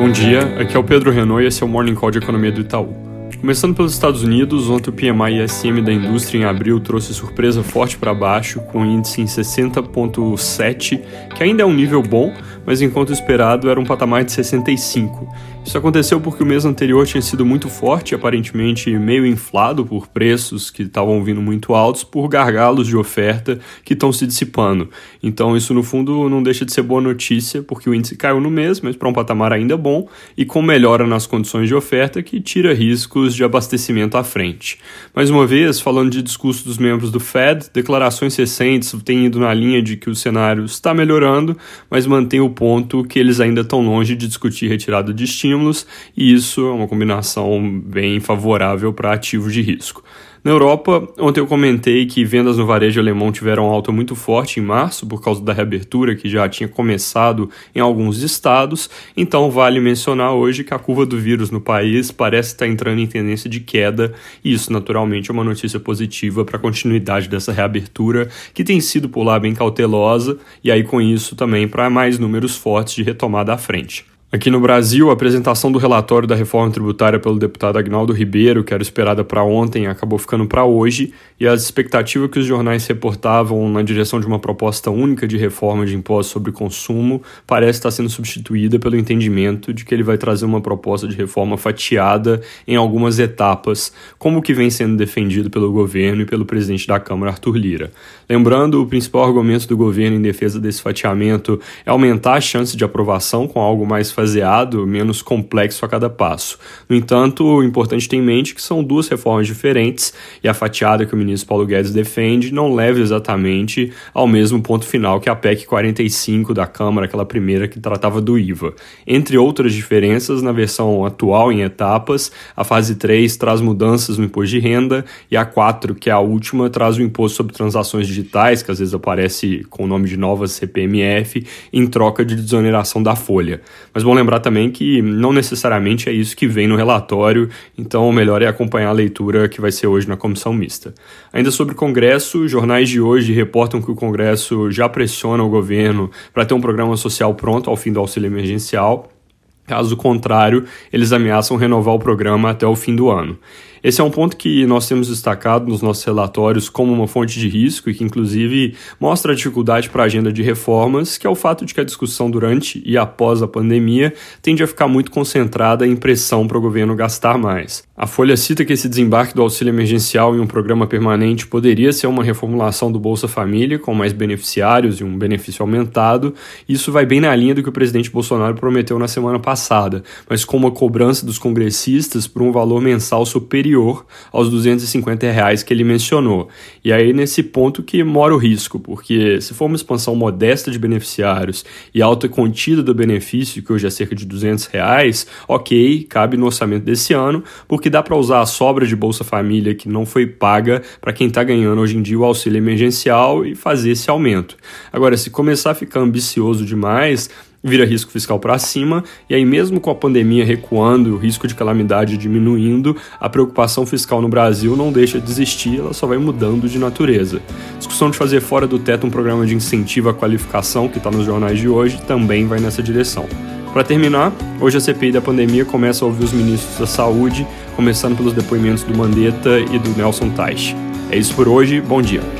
Bom dia, aqui é o Pedro Renault e esse é o Morning Call de Economia do Itaú. Começando pelos Estados Unidos, ontem o PMI ISM da indústria em abril trouxe surpresa forte para baixo, com índice em 60,7, que ainda é um nível bom, mas enquanto esperado era um patamar de 65. Isso aconteceu porque o mês anterior tinha sido muito forte, aparentemente meio inflado por preços que estavam vindo muito altos, por gargalos de oferta que estão se dissipando. Então, isso no fundo não deixa de ser boa notícia, porque o índice caiu no mês, mas para um patamar ainda bom e com melhora nas condições de oferta que tira riscos de abastecimento à frente. Mais uma vez, falando de discurso dos membros do Fed, declarações recentes têm ido na linha de que o cenário está melhorando, mas mantém o ponto que eles ainda estão longe de discutir retirada de estímulo estímulos, e isso é uma combinação bem favorável para ativos de risco. Na Europa, ontem eu comentei que vendas no varejo alemão tiveram alta muito forte em março por causa da reabertura que já tinha começado em alguns estados, então vale mencionar hoje que a curva do vírus no país parece estar entrando em tendência de queda, e isso naturalmente é uma notícia positiva para a continuidade dessa reabertura, que tem sido por lá bem cautelosa, e aí com isso também para mais números fortes de retomada à frente. Aqui no Brasil, a apresentação do relatório da reforma tributária pelo deputado Agnaldo Ribeiro, que era esperada para ontem, acabou ficando para hoje, e a expectativa que os jornais reportavam na direção de uma proposta única de reforma de imposto sobre consumo parece estar sendo substituída pelo entendimento de que ele vai trazer uma proposta de reforma fatiada em algumas etapas, como o que vem sendo defendido pelo governo e pelo presidente da Câmara, Arthur Lira. Lembrando, o principal argumento do governo em defesa desse fatiamento é aumentar a chance de aprovação com algo mais faseado, menos complexo a cada passo. No entanto, o importante ter em mente que são duas reformas diferentes e a fatiada que o ministro Paulo Guedes defende não leva exatamente ao mesmo ponto final que a PEC 45 da Câmara, aquela primeira que tratava do IVA. Entre outras diferenças, na versão atual em etapas, a fase 3 traz mudanças no imposto de renda e a 4, que é a última, traz o imposto sobre transações digitais, que às vezes aparece com o nome de novas CPMF, em troca de desoneração da folha. Mas lembrar também que não necessariamente é isso que vem no relatório, então o melhor é acompanhar a leitura que vai ser hoje na comissão mista. Ainda sobre o Congresso, jornais de hoje reportam que o Congresso já pressiona o governo para ter um programa social pronto ao fim do auxílio emergencial. Caso contrário, eles ameaçam renovar o programa até o fim do ano. Esse é um ponto que nós temos destacado nos nossos relatórios como uma fonte de risco e que, inclusive, mostra a dificuldade para a agenda de reformas, que é o fato de que a discussão durante e após a pandemia tende a ficar muito concentrada em pressão para o governo gastar mais. A Folha cita que esse desembarque do auxílio emergencial em um programa permanente poderia ser uma reformulação do Bolsa Família, com mais beneficiários e um benefício aumentado. Isso vai bem na linha do que o presidente Bolsonaro prometeu na semana passada, mas com uma cobrança dos congressistas por um valor mensal superior superior aos 250 reais que ele mencionou. E aí nesse ponto que mora o risco, porque se for uma expansão modesta de beneficiários e alta contida do benefício, que hoje é cerca de 200 reais, ok, cabe no orçamento desse ano, porque dá para usar a sobra de Bolsa Família que não foi paga para quem está ganhando hoje em dia o auxílio emergencial e fazer esse aumento. Agora, se começar a ficar ambicioso demais, vira risco fiscal para cima, e aí, mesmo com a pandemia recuando, o risco de calamidade diminuindo, a preocupação fiscal no Brasil não deixa de existir, ela só vai mudando de natureza. discussão de fazer fora do teto um programa de incentivo à qualificação, que está nos jornais de hoje, também vai nessa direção. Para terminar, hoje a CPI da pandemia começa a ouvir os ministros da Saúde, começando pelos depoimentos do Mandetta e do Nelson Teich. É isso por hoje, bom dia.